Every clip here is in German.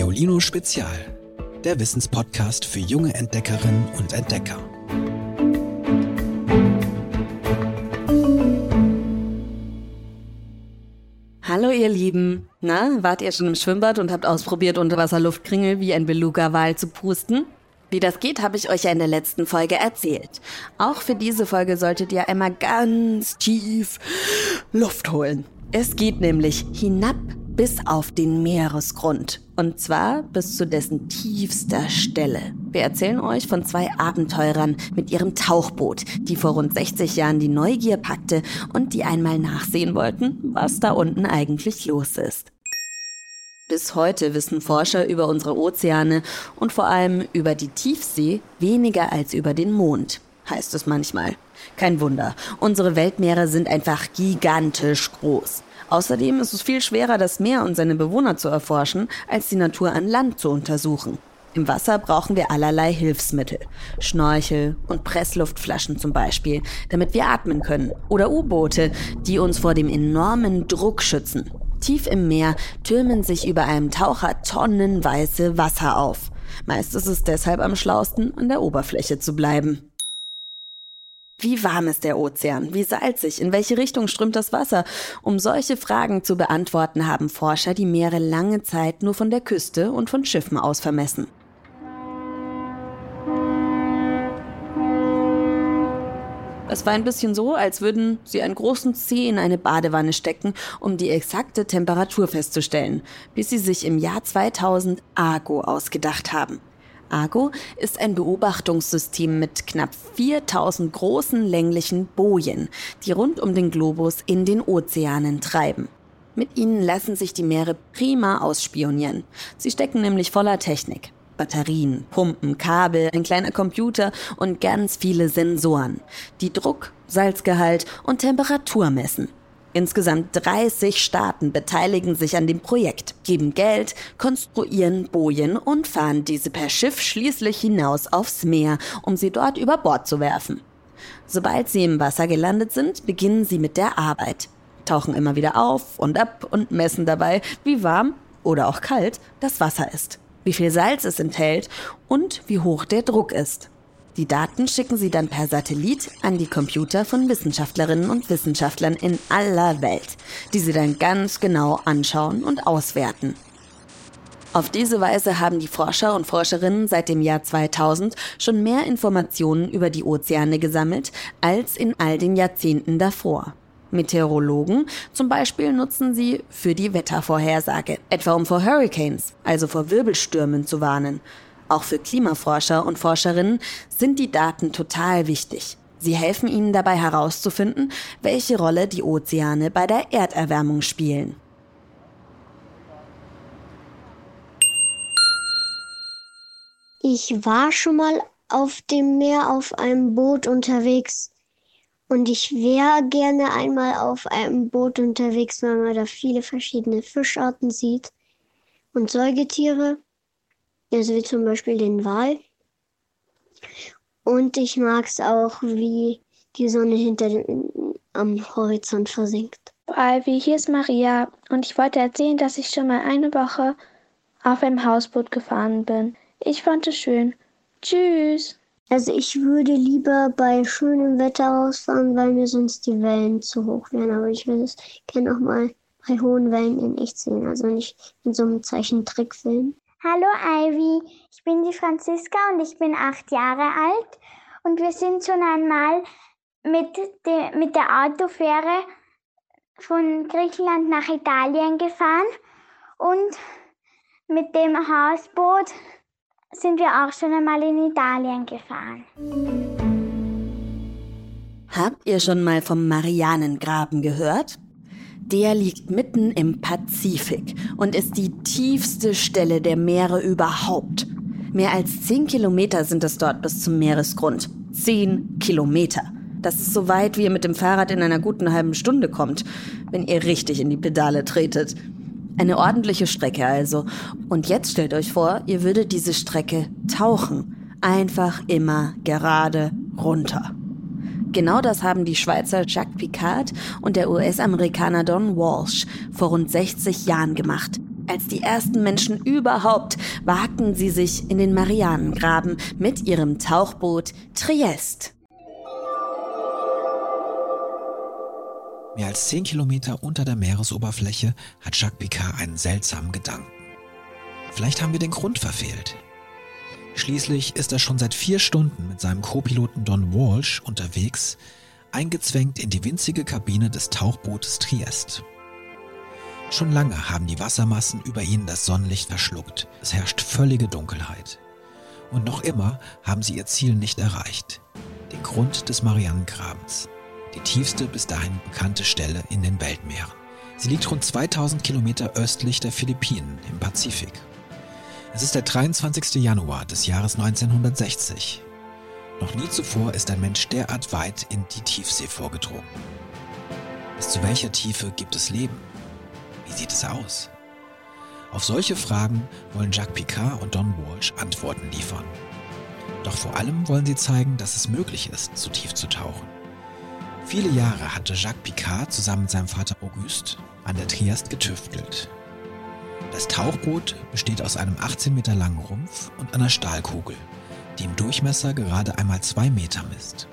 Geolino Spezial, der Wissenspodcast für junge Entdeckerinnen und Entdecker. Hallo ihr Lieben. Na, wart ihr schon im Schwimmbad und habt ausprobiert, Unterwasserluftkringel wie ein Beluga-Wal zu pusten? Wie das geht, habe ich euch ja in der letzten Folge erzählt. Auch für diese Folge solltet ihr einmal ganz tief Luft holen. Es geht nämlich hinab bis auf den Meeresgrund. Und zwar bis zu dessen tiefster Stelle. Wir erzählen euch von zwei Abenteurern mit ihrem Tauchboot, die vor rund 60 Jahren die Neugier packte und die einmal nachsehen wollten, was da unten eigentlich los ist. Bis heute wissen Forscher über unsere Ozeane und vor allem über die Tiefsee weniger als über den Mond, heißt es manchmal. Kein Wunder, unsere Weltmeere sind einfach gigantisch groß. Außerdem ist es viel schwerer, das Meer und seine Bewohner zu erforschen, als die Natur an Land zu untersuchen. Im Wasser brauchen wir allerlei Hilfsmittel. Schnorchel und Pressluftflaschen zum Beispiel, damit wir atmen können. Oder U-Boote, die uns vor dem enormen Druck schützen. Tief im Meer türmen sich über einem Taucher tonnenweise Wasser auf. Meist ist es deshalb am schlausten, an der Oberfläche zu bleiben. Wie warm ist der Ozean? Wie salzig? In welche Richtung strömt das Wasser? Um solche Fragen zu beantworten, haben Forscher die Meere lange Zeit nur von der Küste und von Schiffen aus vermessen. Es war ein bisschen so, als würden sie einen großen Zeh in eine Badewanne stecken, um die exakte Temperatur festzustellen, bis sie sich im Jahr 2000 Argo ausgedacht haben. Argo ist ein Beobachtungssystem mit knapp 4000 großen länglichen Bojen, die rund um den Globus in den Ozeanen treiben. Mit ihnen lassen sich die Meere prima ausspionieren. Sie stecken nämlich voller Technik. Batterien, Pumpen, Kabel, ein kleiner Computer und ganz viele Sensoren, die Druck, Salzgehalt und Temperatur messen. Insgesamt 30 Staaten beteiligen sich an dem Projekt, geben Geld, konstruieren Bojen und fahren diese per Schiff schließlich hinaus aufs Meer, um sie dort über Bord zu werfen. Sobald sie im Wasser gelandet sind, beginnen sie mit der Arbeit, tauchen immer wieder auf und ab und messen dabei, wie warm oder auch kalt das Wasser ist, wie viel Salz es enthält und wie hoch der Druck ist. Die Daten schicken sie dann per Satellit an die Computer von Wissenschaftlerinnen und Wissenschaftlern in aller Welt, die sie dann ganz genau anschauen und auswerten. Auf diese Weise haben die Forscher und Forscherinnen seit dem Jahr 2000 schon mehr Informationen über die Ozeane gesammelt als in all den Jahrzehnten davor. Meteorologen zum Beispiel nutzen sie für die Wettervorhersage, etwa um vor Hurricanes, also vor Wirbelstürmen zu warnen. Auch für Klimaforscher und Forscherinnen sind die Daten total wichtig. Sie helfen ihnen dabei herauszufinden, welche Rolle die Ozeane bei der Erderwärmung spielen. Ich war schon mal auf dem Meer auf einem Boot unterwegs und ich wäre gerne einmal auf einem Boot unterwegs, weil man da viele verschiedene Fischarten sieht und Säugetiere. Also wie zum Beispiel den Wal. Und ich mag es auch, wie die Sonne hinter dem, am Horizont versinkt. Ivy, hier ist Maria und ich wollte erzählen, dass ich schon mal eine Woche auf einem Hausboot gefahren bin. Ich fand es schön. Tschüss. Also ich würde lieber bei schönem Wetter rausfahren, weil mir sonst die Wellen zu hoch wären. Aber ich würde es gerne auch mal bei hohen Wellen in echt sehen. Also nicht in so einem Zeichentrickfilm. Hallo Ivy, ich bin die Franziska und ich bin acht Jahre alt und wir sind schon einmal mit, de, mit der Autofähre von Griechenland nach Italien gefahren und mit dem Hausboot sind wir auch schon einmal in Italien gefahren. Habt ihr schon mal vom Marianengraben gehört? Der liegt mitten im Pazifik und ist die tiefste Stelle der Meere überhaupt. Mehr als 10 Kilometer sind es dort bis zum Meeresgrund. 10 Kilometer. Das ist so weit, wie ihr mit dem Fahrrad in einer guten halben Stunde kommt, wenn ihr richtig in die Pedale tretet. Eine ordentliche Strecke also. Und jetzt stellt euch vor, ihr würdet diese Strecke tauchen. Einfach immer gerade runter. Genau das haben die Schweizer Jacques Picard und der US-Amerikaner Don Walsh vor rund 60 Jahren gemacht. Als die ersten Menschen überhaupt wagten sie sich in den Marianengraben mit ihrem Tauchboot Triest. Mehr als zehn Kilometer unter der Meeresoberfläche hat Jacques Picard einen seltsamen Gedanken. Vielleicht haben wir den Grund verfehlt. Schließlich ist er schon seit vier Stunden mit seinem Co-Piloten Don Walsh unterwegs, eingezwängt in die winzige Kabine des Tauchbootes Triest. Schon lange haben die Wassermassen über ihnen das Sonnenlicht verschluckt. Es herrscht völlige Dunkelheit. Und noch immer haben sie ihr Ziel nicht erreicht. Den Grund des Marianengrabens. Die tiefste bis dahin bekannte Stelle in den Weltmeeren. Sie liegt rund 2000 Kilometer östlich der Philippinen im Pazifik. Es ist der 23. Januar des Jahres 1960. Noch nie zuvor ist ein Mensch derart weit in die Tiefsee vorgedrungen. Bis zu welcher Tiefe gibt es Leben? Wie sieht es aus? Auf solche Fragen wollen Jacques Picard und Don Walsh Antworten liefern. Doch vor allem wollen sie zeigen, dass es möglich ist, so tief zu tauchen. Viele Jahre hatte Jacques Picard zusammen mit seinem Vater Auguste an der Triest getüftelt. Das Tauchboot besteht aus einem 18 Meter langen Rumpf und einer Stahlkugel, die im Durchmesser gerade einmal zwei Meter misst.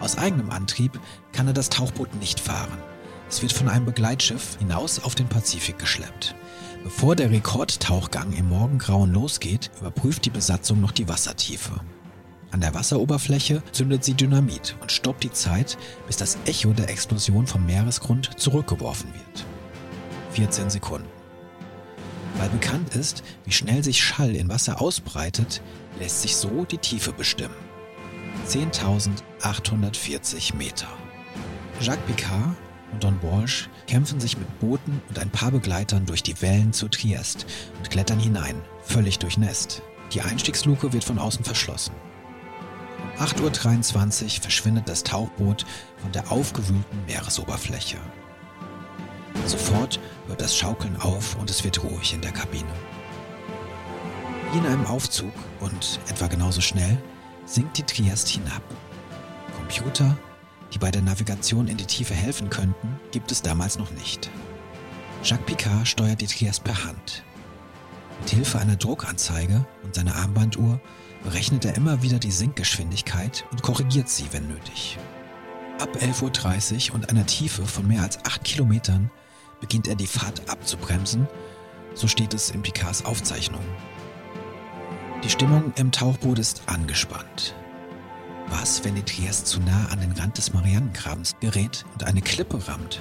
Aus eigenem Antrieb kann er das Tauchboot nicht fahren. Es wird von einem Begleitschiff hinaus auf den Pazifik geschleppt. Bevor der Rekordtauchgang im Morgengrauen losgeht, überprüft die Besatzung noch die Wassertiefe. An der Wasseroberfläche zündet sie Dynamit und stoppt die Zeit, bis das Echo der Explosion vom Meeresgrund zurückgeworfen wird. 14 Sekunden. Weil bekannt ist, wie schnell sich Schall in Wasser ausbreitet, lässt sich so die Tiefe bestimmen. 10.840 Meter. Jacques Picard und Don Walsh kämpfen sich mit Booten und ein paar Begleitern durch die Wellen zu Triest und klettern hinein, völlig durchnässt. Die Einstiegsluke wird von außen verschlossen. Um 8.23 Uhr verschwindet das Tauchboot von der aufgewühlten Meeresoberfläche. Sofort hört das Schaukeln auf und es wird ruhig in der Kabine. Wie in einem Aufzug und etwa genauso schnell sinkt die Triest hinab. Computer, die bei der Navigation in die Tiefe helfen könnten, gibt es damals noch nicht. Jacques Picard steuert die Triest per Hand. Mit Hilfe einer Druckanzeige und seiner Armbanduhr berechnet er immer wieder die Sinkgeschwindigkeit und korrigiert sie, wenn nötig. Ab 11.30 Uhr und einer Tiefe von mehr als 8 Kilometern beginnt er die Fahrt abzubremsen, so steht es in Picards Aufzeichnung. Die Stimmung im Tauchboot ist angespannt. Was, wenn die Triest zu nah an den Rand des Marianengrabens gerät und eine Klippe rammt?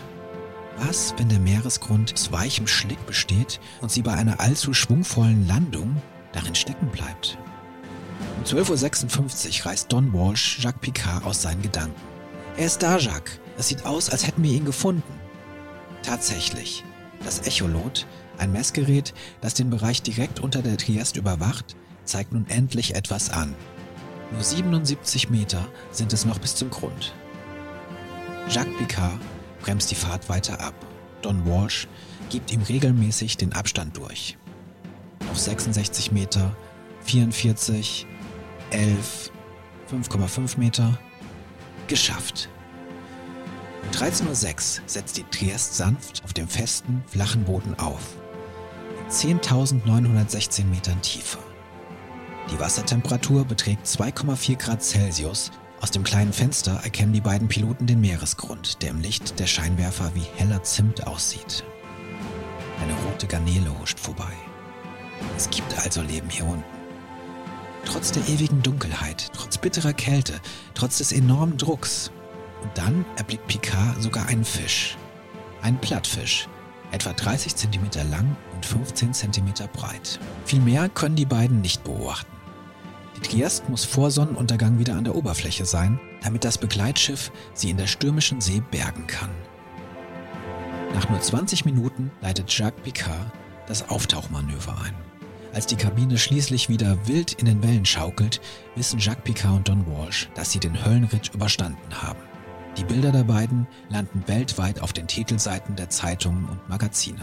Was, wenn der Meeresgrund aus weichem Schlick besteht und sie bei einer allzu schwungvollen Landung darin stecken bleibt? Um 12.56 Uhr reißt Don Walsh Jacques Picard aus seinen Gedanken. Er ist da, Jacques. Es sieht aus, als hätten wir ihn gefunden. Tatsächlich. Das Echolot, ein Messgerät, das den Bereich direkt unter der Triest überwacht, zeigt nun endlich etwas an. Nur 77 Meter sind es noch bis zum Grund. Jacques Picard bremst die Fahrt weiter ab. Don Walsh gibt ihm regelmäßig den Abstand durch. Auf 66 Meter, 44, 11, 5,5 Meter. Geschafft. Um 13.06 Uhr setzt die Triest sanft auf dem festen, flachen Boden auf. In 10.916 Metern Tiefe. Die Wassertemperatur beträgt 2,4 Grad Celsius. Aus dem kleinen Fenster erkennen die beiden Piloten den Meeresgrund, der im Licht der Scheinwerfer wie heller Zimt aussieht. Eine rote Garnele huscht vorbei. Es gibt also Leben hier unten. Trotz der ewigen Dunkelheit, trotz bitterer Kälte, trotz des enormen Drucks. Und dann erblickt Picard sogar einen Fisch. Einen Plattfisch, etwa 30 cm lang und 15 cm breit. Viel mehr können die beiden nicht beobachten. Die Triest muss vor Sonnenuntergang wieder an der Oberfläche sein, damit das Begleitschiff sie in der stürmischen See bergen kann. Nach nur 20 Minuten leitet Jacques Picard das Auftauchmanöver ein. Als die Kabine schließlich wieder wild in den Wellen schaukelt, wissen Jacques Picard und Don Walsh, dass sie den Höllenritt überstanden haben. Die Bilder der beiden landen weltweit auf den Titelseiten der Zeitungen und Magazine.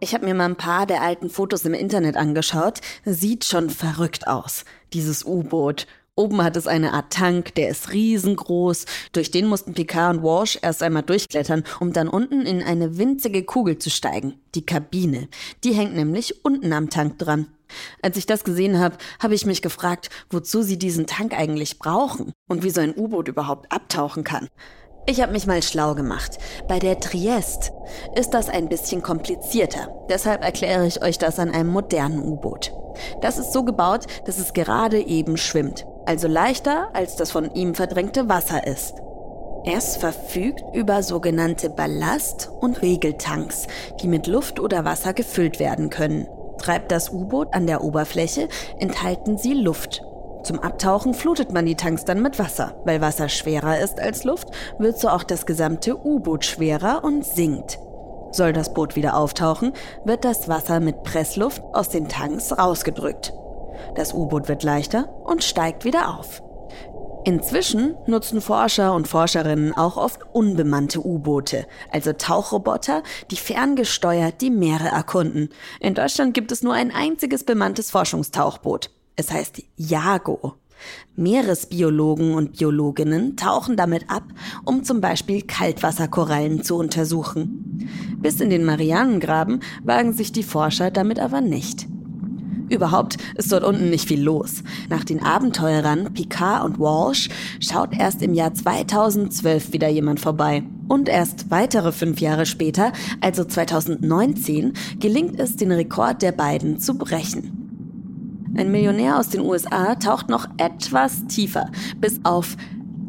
Ich habe mir mal ein paar der alten Fotos im Internet angeschaut. Sieht schon verrückt aus, dieses U-Boot. Oben hat es eine Art Tank, der ist riesengroß. Durch den mussten Picard und Walsh erst einmal durchklettern, um dann unten in eine winzige Kugel zu steigen. Die Kabine. Die hängt nämlich unten am Tank dran. Als ich das gesehen habe, habe ich mich gefragt, wozu sie diesen Tank eigentlich brauchen und wie so ein U-Boot überhaupt abtauchen kann. Ich habe mich mal schlau gemacht. Bei der Triest ist das ein bisschen komplizierter. Deshalb erkläre ich euch das an einem modernen U-Boot. Das ist so gebaut, dass es gerade eben schwimmt also leichter als das von ihm verdrängte Wasser ist. Es verfügt über sogenannte Ballast- und Regeltanks, die mit Luft oder Wasser gefüllt werden können. Treibt das U-Boot an der Oberfläche, enthalten sie Luft. Zum Abtauchen flutet man die Tanks dann mit Wasser. Weil Wasser schwerer ist als Luft, wird so auch das gesamte U-Boot schwerer und sinkt. Soll das Boot wieder auftauchen, wird das Wasser mit Pressluft aus den Tanks rausgedrückt. Das U-Boot wird leichter und steigt wieder auf. Inzwischen nutzen Forscher und Forscherinnen auch oft unbemannte U-Boote, also Tauchroboter, die ferngesteuert die Meere erkunden. In Deutschland gibt es nur ein einziges bemanntes Forschungstauchboot. Es heißt Jago. Meeresbiologen und Biologinnen tauchen damit ab, um zum Beispiel Kaltwasserkorallen zu untersuchen. Bis in den Marianengraben wagen sich die Forscher damit aber nicht. Überhaupt ist dort unten nicht viel los. Nach den Abenteurern Picard und Walsh schaut erst im Jahr 2012 wieder jemand vorbei. Und erst weitere fünf Jahre später, also 2019, gelingt es, den Rekord der beiden zu brechen. Ein Millionär aus den USA taucht noch etwas tiefer, bis auf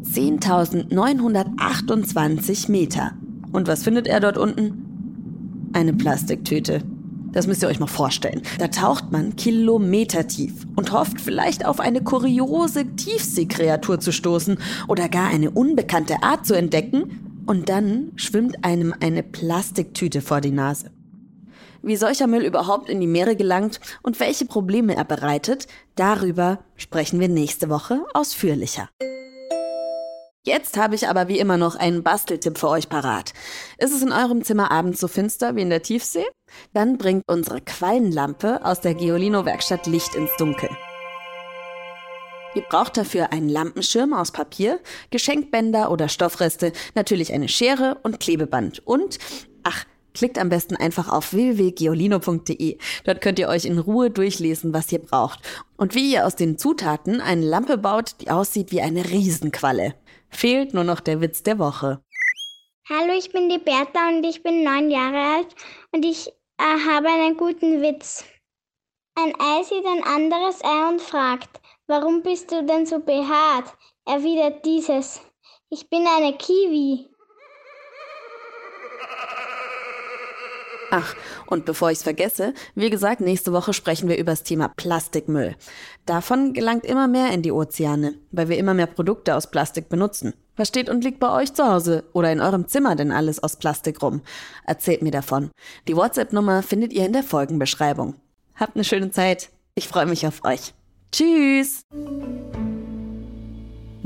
10.928 Meter. Und was findet er dort unten? Eine Plastiktüte. Das müsst ihr euch mal vorstellen. Da taucht man kilometertief und hofft vielleicht auf eine kuriose Tiefseekreatur zu stoßen oder gar eine unbekannte Art zu entdecken. Und dann schwimmt einem eine Plastiktüte vor die Nase. Wie solcher Müll überhaupt in die Meere gelangt und welche Probleme er bereitet, darüber sprechen wir nächste Woche ausführlicher. Jetzt habe ich aber wie immer noch einen Basteltipp für euch parat. Ist es in eurem Zimmer abends so finster wie in der Tiefsee? Dann bringt unsere Quallenlampe aus der Geolino-Werkstatt Licht ins Dunkel. Ihr braucht dafür einen Lampenschirm aus Papier, Geschenkbänder oder Stoffreste, natürlich eine Schere und Klebeband und, ach, Klickt am besten einfach auf www.geolino.de. Dort könnt ihr euch in Ruhe durchlesen, was ihr braucht und wie ihr aus den Zutaten eine Lampe baut, die aussieht wie eine Riesenqualle. Fehlt nur noch der Witz der Woche. Hallo, ich bin die Bertha und ich bin neun Jahre alt und ich äh, habe einen guten Witz. Ein Ei sieht ein anderes Ei und fragt, warum bist du denn so behaart? Erwidert dieses, ich bin eine Kiwi. Ach, und bevor ich es vergesse, wie gesagt, nächste Woche sprechen wir über das Thema Plastikmüll. Davon gelangt immer mehr in die Ozeane, weil wir immer mehr Produkte aus Plastik benutzen. Was steht und liegt bei euch zu Hause oder in eurem Zimmer denn alles aus Plastik rum? Erzählt mir davon. Die WhatsApp-Nummer findet ihr in der Folgenbeschreibung. Habt eine schöne Zeit. Ich freue mich auf euch. Tschüss!